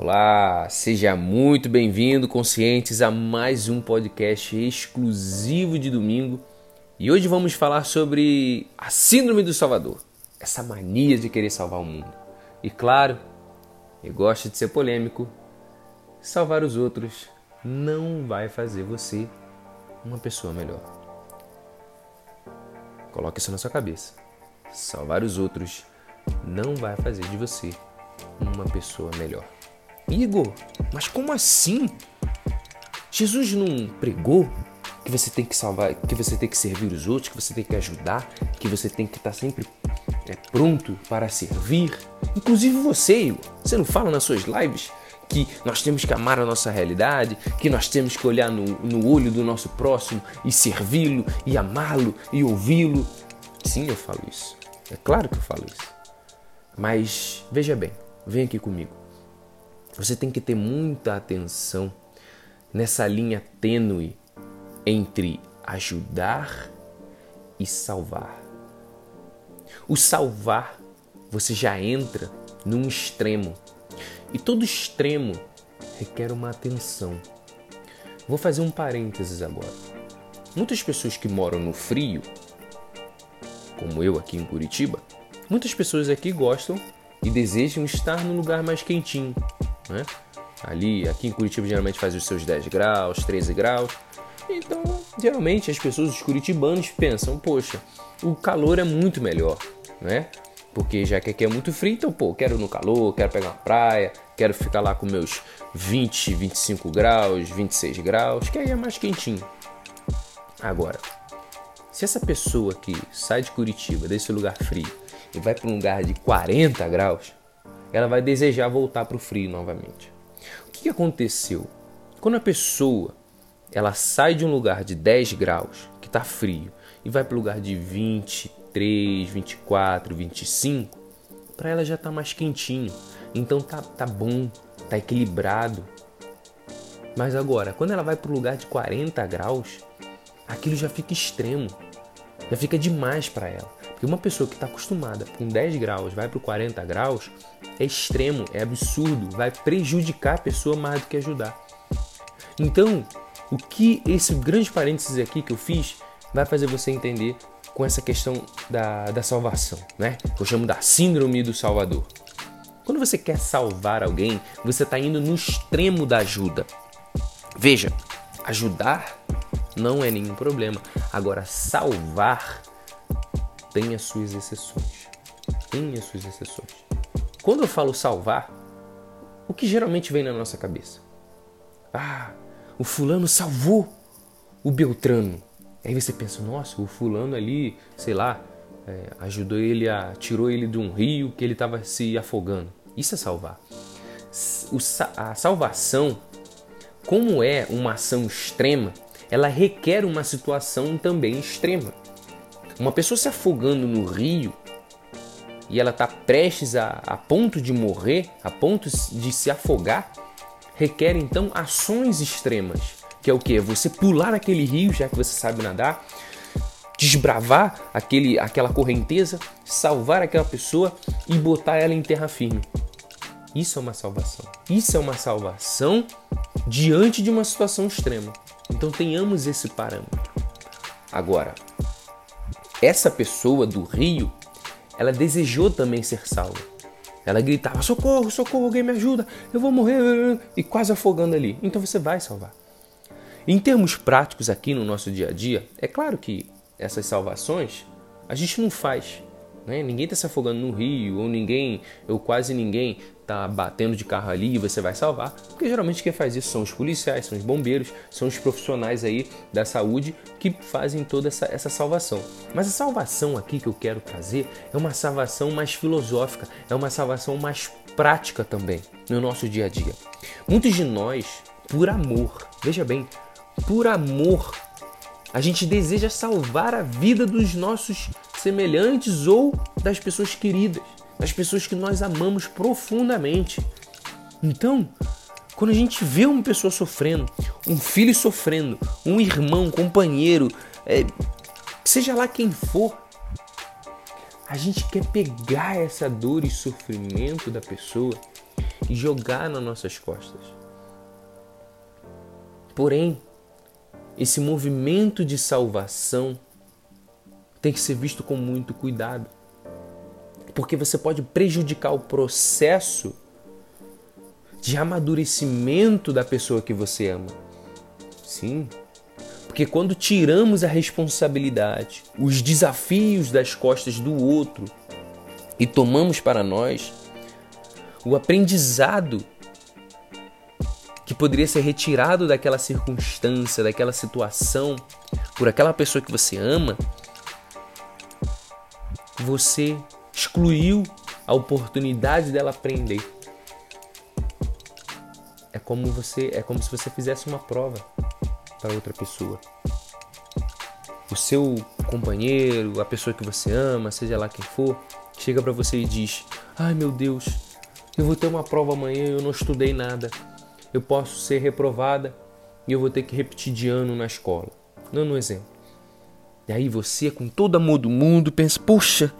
Olá, seja muito bem-vindo, conscientes, a mais um podcast exclusivo de domingo. E hoje vamos falar sobre a Síndrome do Salvador, essa mania de querer salvar o mundo. E claro, eu gosto de ser polêmico, salvar os outros não vai fazer você uma pessoa melhor. Coloque isso na sua cabeça. Salvar os outros não vai fazer de você uma pessoa melhor. Igor, mas como assim? Jesus não pregou que você tem que salvar, que você tem que servir os outros, que você tem que ajudar, que você tem que estar sempre é, pronto para servir? Inclusive você, Igor, você não fala nas suas lives que nós temos que amar a nossa realidade, que nós temos que olhar no, no olho do nosso próximo e servi-lo, e amá-lo, e ouvi-lo. Sim, eu falo isso. É claro que eu falo isso. Mas veja bem, vem aqui comigo. Você tem que ter muita atenção nessa linha tênue entre ajudar e salvar. O salvar, você já entra num extremo. E todo extremo requer uma atenção. Vou fazer um parênteses agora. Muitas pessoas que moram no frio, como eu aqui em Curitiba, muitas pessoas aqui gostam e desejam estar num lugar mais quentinho, né? Ali, aqui em Curitiba geralmente faz os seus 10 graus, 13 graus. Então, geralmente as pessoas, os curitibanos pensam, poxa, o calor é muito melhor, né? Porque já que aqui é muito frio, então, pô, quero no calor, quero pegar uma praia, quero ficar lá com meus 20, 25 graus, 26 graus, que aí é mais quentinho. Agora, se essa pessoa que sai de Curitiba, desse lugar frio, e vai para um lugar de 40 graus, ela vai desejar voltar para o frio novamente. O que aconteceu? Quando a pessoa ela sai de um lugar de 10 graus, que está frio, e vai para o lugar de 23, 24, 25, para ela já está mais quentinho. Então tá, tá bom, tá equilibrado. Mas agora, quando ela vai para o lugar de 40 graus, aquilo já fica extremo, já fica demais para ela. Porque uma pessoa que está acostumada com 10 graus vai para 40 graus é extremo, é absurdo, vai prejudicar a pessoa mais do que ajudar. Então, o que esse grande parênteses aqui que eu fiz vai fazer você entender com essa questão da, da salvação, né? Eu chamo da síndrome do Salvador. Quando você quer salvar alguém, você está indo no extremo da ajuda. Veja, ajudar não é nenhum problema. Agora, salvar tem as suas exceções. Tem as suas exceções. Quando eu falo salvar, o que geralmente vem na nossa cabeça? Ah, o fulano salvou o Beltrano. Aí você pensa, nossa, o fulano ali, sei lá, é, ajudou ele a. tirou ele de um rio que ele estava se afogando. Isso é salvar. O, a salvação, como é uma ação extrema, ela requer uma situação também extrema. Uma pessoa se afogando no rio e ela está prestes a, a ponto de morrer, a ponto de se afogar, requer então ações extremas, que é o que? Você pular aquele rio, já que você sabe nadar, desbravar aquele, aquela correnteza, salvar aquela pessoa e botar ela em terra firme. Isso é uma salvação. Isso é uma salvação diante de uma situação extrema. Então tenhamos esse parâmetro. Agora, essa pessoa do rio, ela desejou também ser salva. Ela gritava: socorro, socorro, alguém me ajuda, eu vou morrer, e quase afogando ali. Então você vai salvar. Em termos práticos aqui no nosso dia a dia, é claro que essas salvações a gente não faz né? Ninguém está se afogando no rio, ou ninguém, ou quase ninguém está batendo de carro ali e você vai salvar. Porque geralmente quem faz isso são os policiais, são os bombeiros, são os profissionais aí da saúde que fazem toda essa, essa salvação. Mas a salvação aqui que eu quero trazer é uma salvação mais filosófica, é uma salvação mais prática também no nosso dia a dia. Muitos de nós, por amor, veja bem, por amor, a gente deseja salvar a vida dos nossos semelhantes ou das pessoas queridas, das pessoas que nós amamos profundamente. Então, quando a gente vê uma pessoa sofrendo, um filho sofrendo, um irmão, um companheiro, é, seja lá quem for, a gente quer pegar essa dor e sofrimento da pessoa e jogar nas nossas costas. Porém, esse movimento de salvação tem que ser visto com muito cuidado, porque você pode prejudicar o processo de amadurecimento da pessoa que você ama. Sim, porque quando tiramos a responsabilidade, os desafios das costas do outro e tomamos para nós, o aprendizado que poderia ser retirado daquela circunstância, daquela situação, por aquela pessoa que você ama, você excluiu a oportunidade dela aprender. É como você, é como se você fizesse uma prova para outra pessoa. O seu companheiro, a pessoa que você ama, seja lá quem for, chega para você e diz: "Ai, meu Deus, eu vou ter uma prova amanhã eu não estudei nada. Eu posso ser reprovada e eu vou ter que repetir de ano na escola." Dando um exemplo. E aí você, com todo amor do mundo, pensa: "Poxa,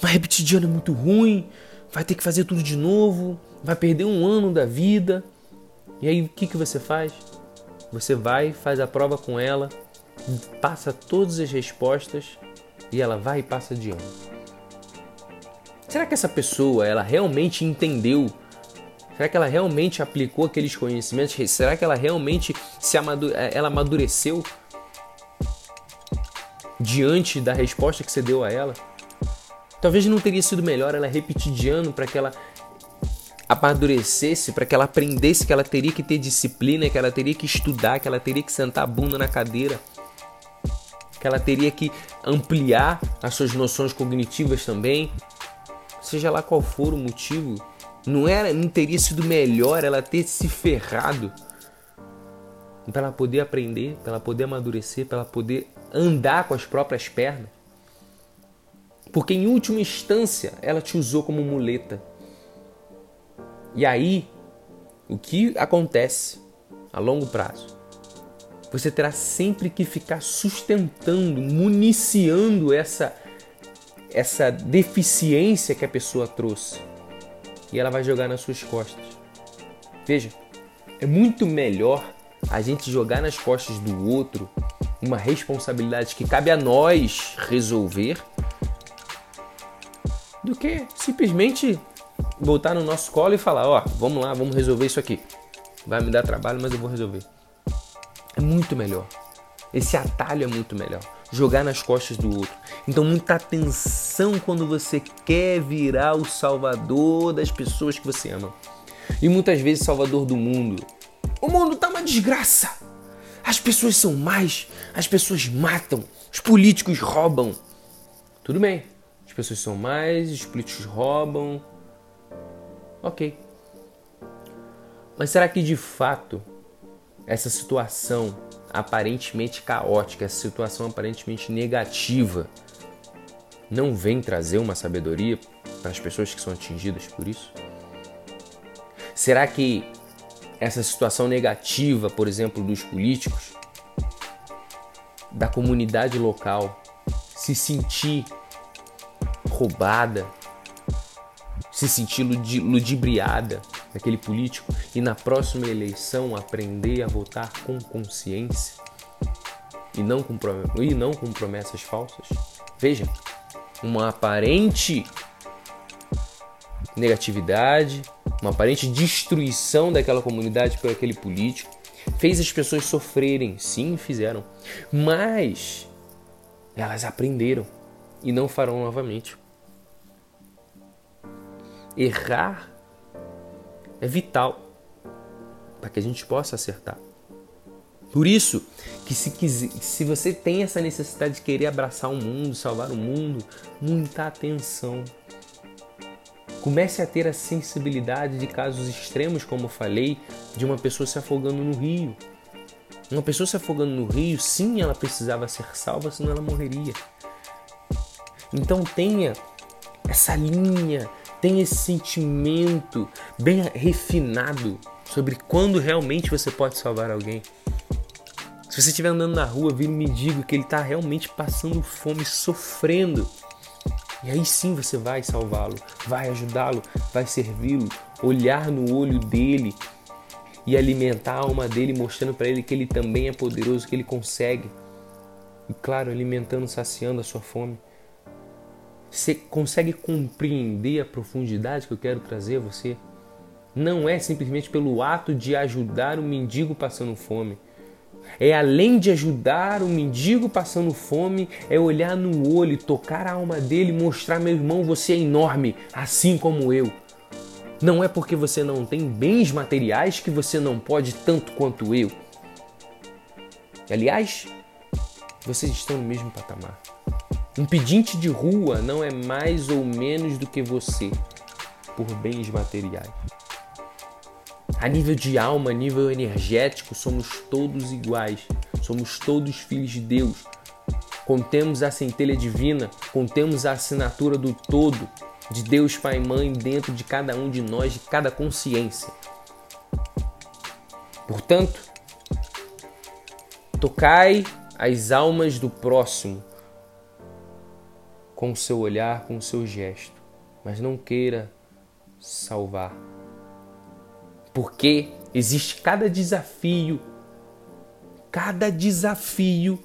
mas repetir de ano é muito ruim, vai ter que fazer tudo de novo, vai perder um ano da vida." E aí o que que você faz? Você vai, faz a prova com ela, passa todas as respostas e ela vai e passa de ano. Será que essa pessoa ela realmente entendeu? Será que ela realmente aplicou aqueles conhecimentos? Será que ela realmente se amadu eh, ela amadureceu diante da resposta que você deu a ela? Talvez não teria sido melhor ela repetir de ano para que ela amadurecesse, para que ela aprendesse que ela teria que ter disciplina, que ela teria que estudar, que ela teria que sentar a bunda na cadeira, que ela teria que ampliar as suas noções cognitivas também, seja lá qual for o motivo, não era, não teria sido melhor ela ter se ferrado para ela poder aprender, para ela poder amadurecer, para ela poder andar com as próprias pernas. Porque em última instância ela te usou como muleta. E aí, o que acontece a longo prazo? Você terá sempre que ficar sustentando, municiando essa essa deficiência que a pessoa trouxe. E ela vai jogar nas suas costas. Veja, é muito melhor a gente jogar nas costas do outro uma responsabilidade que cabe a nós resolver do que simplesmente voltar no nosso colo e falar, ó, oh, vamos lá, vamos resolver isso aqui. Vai me dar trabalho, mas eu vou resolver. É muito melhor. Esse atalho é muito melhor. Jogar nas costas do outro. Então, muita atenção quando você quer virar o salvador das pessoas que você ama. E muitas vezes salvador do mundo. O mundo tá uma desgraça. As pessoas são más, as pessoas matam, os políticos roubam. Tudo bem. As pessoas são mais, os políticos roubam, Ok. Mas será que de fato essa situação aparentemente caótica, essa situação aparentemente negativa, não vem trazer uma sabedoria para as pessoas que são atingidas por isso? Será que essa situação negativa, por exemplo, dos políticos, da comunidade local, se sentir roubada, se sentir ludibriada daquele político e na próxima eleição aprender a votar com consciência e não com, e não com promessas falsas? Veja, uma aparente negatividade, uma aparente destruição daquela comunidade por aquele político fez as pessoas sofrerem, sim, fizeram, mas elas aprenderam e não farão novamente. Errar é vital para que a gente possa acertar. Por isso que se, se você tem essa necessidade de querer abraçar o mundo, salvar o mundo, muita atenção. Comece a ter a sensibilidade de casos extremos, como eu falei, de uma pessoa se afogando no rio. Uma pessoa se afogando no rio, sim, ela precisava ser salva, senão ela morreria. Então tenha essa linha tem esse sentimento bem refinado sobre quando realmente você pode salvar alguém. Se você estiver andando na rua, vir um mendigo que ele está realmente passando fome, sofrendo, e aí sim você vai salvá-lo, vai ajudá-lo, vai servi-lo, olhar no olho dele e alimentar a alma dele, mostrando para ele que ele também é poderoso, que ele consegue. E claro, alimentando, saciando a sua fome. Você consegue compreender a profundidade que eu quero trazer a você? Não é simplesmente pelo ato de ajudar o mendigo passando fome. É além de ajudar o mendigo passando fome, é olhar no olho, tocar a alma dele, mostrar meu irmão, você é enorme, assim como eu. Não é porque você não tem bens materiais que você não pode tanto quanto eu. Aliás, vocês estão no mesmo patamar. Um pedinte de rua não é mais ou menos do que você por bens materiais. A nível de alma, a nível energético, somos todos iguais. Somos todos filhos de Deus. Contemos a centelha divina, contemos a assinatura do todo de Deus Pai e Mãe dentro de cada um de nós, de cada consciência. Portanto, tocai as almas do próximo com o seu olhar, com o seu gesto, mas não queira salvar. Porque existe cada desafio, cada desafio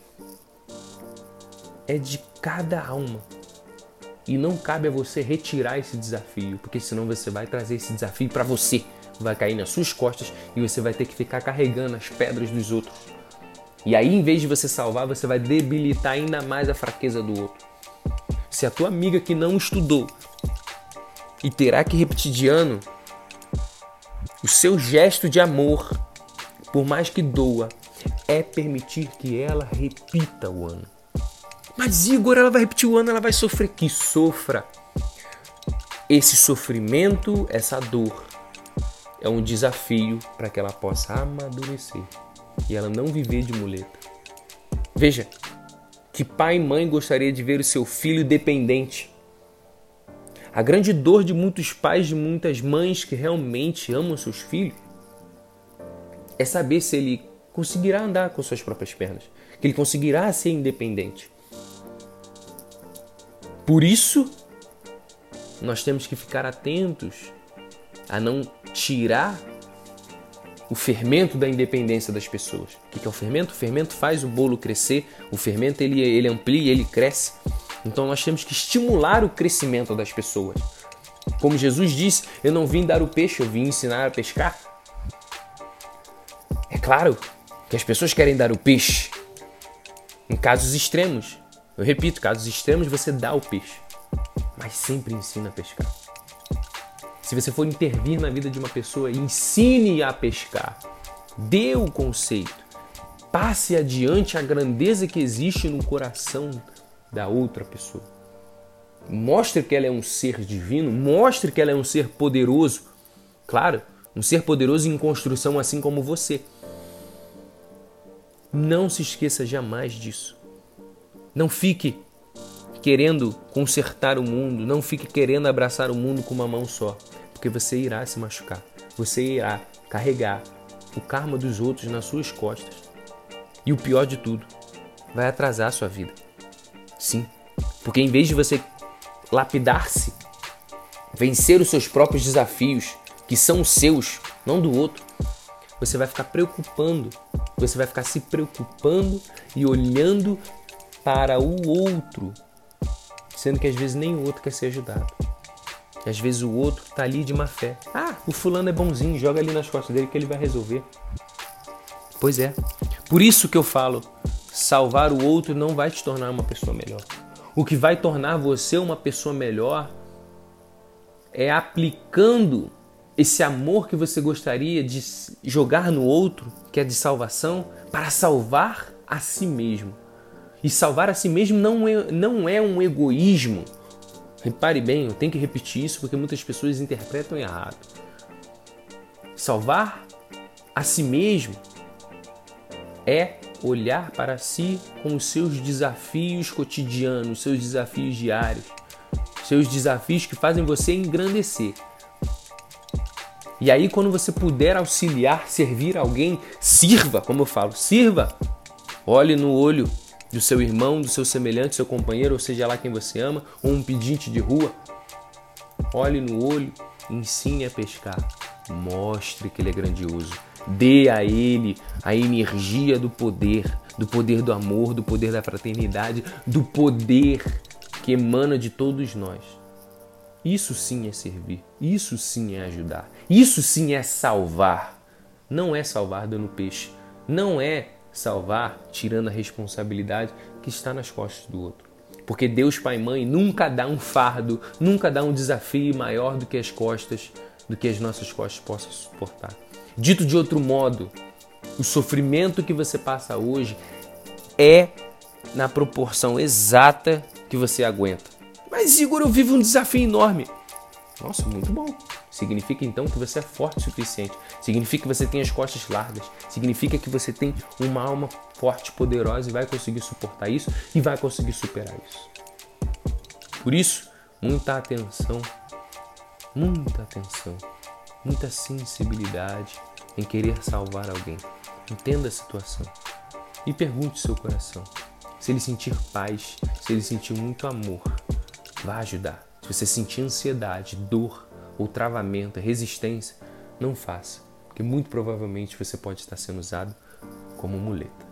é de cada alma. E não cabe a você retirar esse desafio, porque senão você vai trazer esse desafio para você. Vai cair nas suas costas e você vai ter que ficar carregando as pedras dos outros. E aí, em vez de você salvar, você vai debilitar ainda mais a fraqueza do outro. Se a tua amiga que não estudou e terá que repetir de ano, o seu gesto de amor, por mais que doa, é permitir que ela repita o ano. Mas Igor, ela vai repetir o ano, ela vai sofrer. Que sofra. Esse sofrimento, essa dor, é um desafio para que ela possa amadurecer e ela não viver de muleta. Veja, que pai e mãe gostaria de ver o seu filho dependente. A grande dor de muitos pais, de muitas mães que realmente amam seus filhos, é saber se ele conseguirá andar com suas próprias pernas, que ele conseguirá ser independente. Por isso, nós temos que ficar atentos a não tirar o fermento da independência das pessoas. O que é o fermento? O fermento faz o bolo crescer, o fermento ele, ele amplia, ele cresce. Então nós temos que estimular o crescimento das pessoas. Como Jesus disse, eu não vim dar o peixe, eu vim ensinar a pescar. É claro que as pessoas querem dar o peixe em casos extremos, eu repito, casos extremos você dá o peixe, mas sempre ensina a pescar. Se você for intervir na vida de uma pessoa, ensine a pescar. Dê o conceito. Passe adiante a grandeza que existe no coração da outra pessoa. Mostre que ela é um ser divino, mostre que ela é um ser poderoso. Claro, um ser poderoso em construção assim como você. Não se esqueça jamais disso. Não fique querendo consertar o mundo, não fique querendo abraçar o mundo com uma mão só, porque você irá se machucar. Você irá carregar o karma dos outros nas suas costas. E o pior de tudo, vai atrasar a sua vida. Sim, porque em vez de você lapidar-se, vencer os seus próprios desafios, que são os seus, não do outro, você vai ficar preocupando, você vai ficar se preocupando e olhando para o outro, sendo que às vezes nem o outro quer ser ajudado. E às vezes o outro está ali de má fé. Ah, o fulano é bonzinho, joga ali nas costas dele que ele vai resolver. Pois é. Por isso que eu falo, salvar o outro não vai te tornar uma pessoa melhor. O que vai tornar você uma pessoa melhor é aplicando esse amor que você gostaria de jogar no outro, que é de salvação, para salvar a si mesmo. E salvar a si mesmo não é, não é um egoísmo. Repare bem, eu tenho que repetir isso porque muitas pessoas interpretam errado. Salvar a si mesmo é olhar para si com os seus desafios cotidianos, seus desafios diários, seus desafios que fazem você engrandecer. E aí, quando você puder auxiliar, servir alguém, sirva, como eu falo, sirva. Olhe no olho do seu irmão, do seu semelhante, seu companheiro, ou seja lá quem você ama, ou um pedinte de rua. Olhe no olho, ensine a pescar, mostre que ele é grandioso, dê a ele a energia do poder, do poder do amor, do poder da fraternidade, do poder que emana de todos nós. Isso sim é servir, isso sim é ajudar, isso sim é salvar. Não é salvar dando peixe, não é salvar tirando a responsabilidade que está nas costas do outro. Porque Deus Pai e Mãe nunca dá um fardo, nunca dá um desafio maior do que as costas, do que as nossas costas possam suportar. Dito de outro modo, o sofrimento que você passa hoje é na proporção exata que você aguenta. Mas Igor, eu vivo um desafio enorme. Nossa, muito bom. Significa então que você é forte o suficiente. Significa que você tem as costas largas. Significa que você tem uma alma forte, poderosa e vai conseguir suportar isso e vai conseguir superar isso. Por isso, muita atenção, muita atenção, muita sensibilidade em querer salvar alguém. Entenda a situação e pergunte seu coração. Se ele sentir paz, se ele sentir muito amor, vá ajudar. Se você sentir ansiedade, dor ou travamento, resistência, não faça, porque muito provavelmente você pode estar sendo usado como muleta.